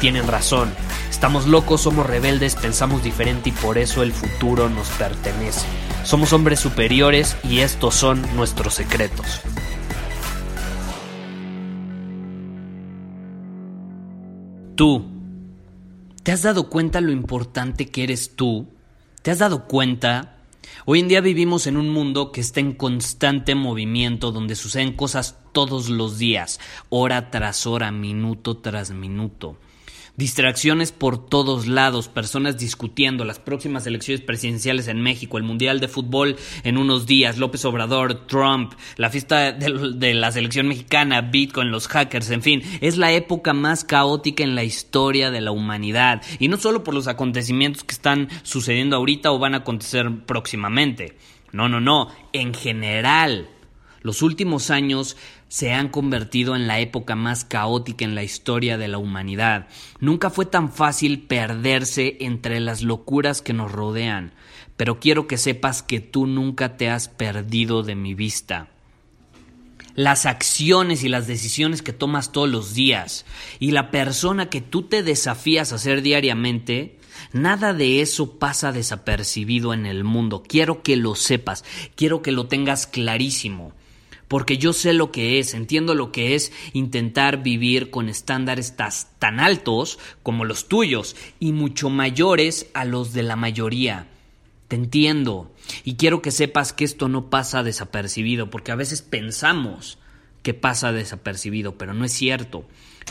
tienen razón. Estamos locos, somos rebeldes, pensamos diferente y por eso el futuro nos pertenece. Somos hombres superiores y estos son nuestros secretos. Tú, ¿te has dado cuenta lo importante que eres tú? ¿Te has dado cuenta? Hoy en día vivimos en un mundo que está en constante movimiento, donde suceden cosas todos los días, hora tras hora, minuto tras minuto. Distracciones por todos lados, personas discutiendo las próximas elecciones presidenciales en México, el Mundial de Fútbol en unos días, López Obrador, Trump, la fiesta de, la selección mexicana, Bitcoin, los hackers, en fin, es la época más caótica en la historia de la humanidad. Y no solo por los acontecimientos que están sucediendo ahorita o van a acontecer próximamente. No, no, no, en general. Los últimos años se han convertido en la época más caótica en la historia de la humanidad. Nunca fue tan fácil perderse entre las locuras que nos rodean, pero quiero que sepas que tú nunca te has perdido de mi vista. Las acciones y las decisiones que tomas todos los días y la persona que tú te desafías a ser diariamente, Nada de eso pasa desapercibido en el mundo. Quiero que lo sepas, quiero que lo tengas clarísimo porque yo sé lo que es, entiendo lo que es intentar vivir con estándares tan altos como los tuyos y mucho mayores a los de la mayoría. Te entiendo y quiero que sepas que esto no pasa desapercibido, porque a veces pensamos que pasa desapercibido, pero no es cierto.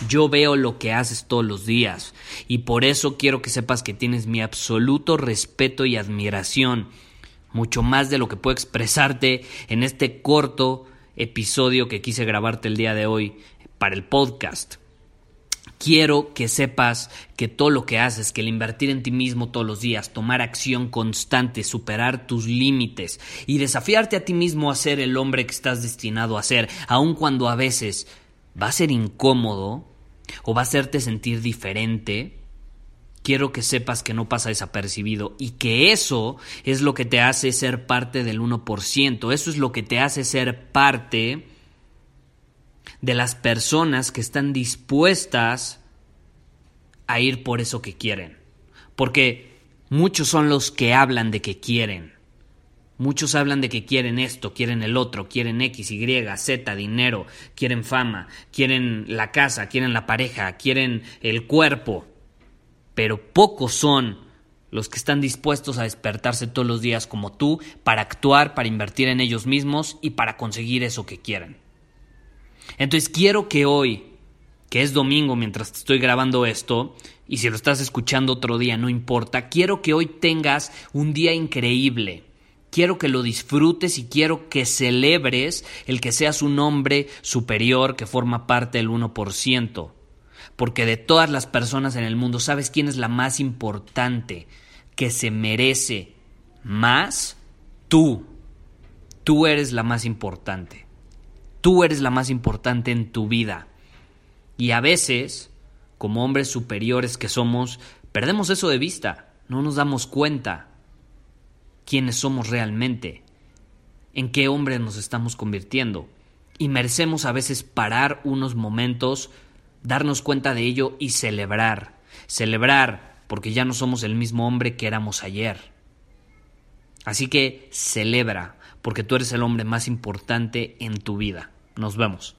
Yo veo lo que haces todos los días y por eso quiero que sepas que tienes mi absoluto respeto y admiración, mucho más de lo que puedo expresarte en este corto episodio que quise grabarte el día de hoy para el podcast. Quiero que sepas que todo lo que haces, que el invertir en ti mismo todos los días, tomar acción constante, superar tus límites y desafiarte a ti mismo a ser el hombre que estás destinado a ser, aun cuando a veces va a ser incómodo o va a hacerte sentir diferente, quiero que sepas que no pasa desapercibido y que eso es lo que te hace ser parte del 1%, eso es lo que te hace ser parte de las personas que están dispuestas a ir por eso que quieren. Porque muchos son los que hablan de que quieren. Muchos hablan de que quieren esto, quieren el otro, quieren X, Y, Z, dinero, quieren fama, quieren la casa, quieren la pareja, quieren el cuerpo pero pocos son los que están dispuestos a despertarse todos los días como tú para actuar, para invertir en ellos mismos y para conseguir eso que quieren. Entonces quiero que hoy, que es domingo mientras te estoy grabando esto, y si lo estás escuchando otro día, no importa, quiero que hoy tengas un día increíble. Quiero que lo disfrutes y quiero que celebres el que seas un hombre superior que forma parte del 1% porque de todas las personas en el mundo, ¿sabes quién es la más importante que se merece más? Tú. Tú eres la más importante. Tú eres la más importante en tu vida. Y a veces, como hombres superiores que somos, perdemos eso de vista. No nos damos cuenta quiénes somos realmente, en qué hombre nos estamos convirtiendo. Y merecemos a veces parar unos momentos darnos cuenta de ello y celebrar. Celebrar porque ya no somos el mismo hombre que éramos ayer. Así que celebra porque tú eres el hombre más importante en tu vida. Nos vemos.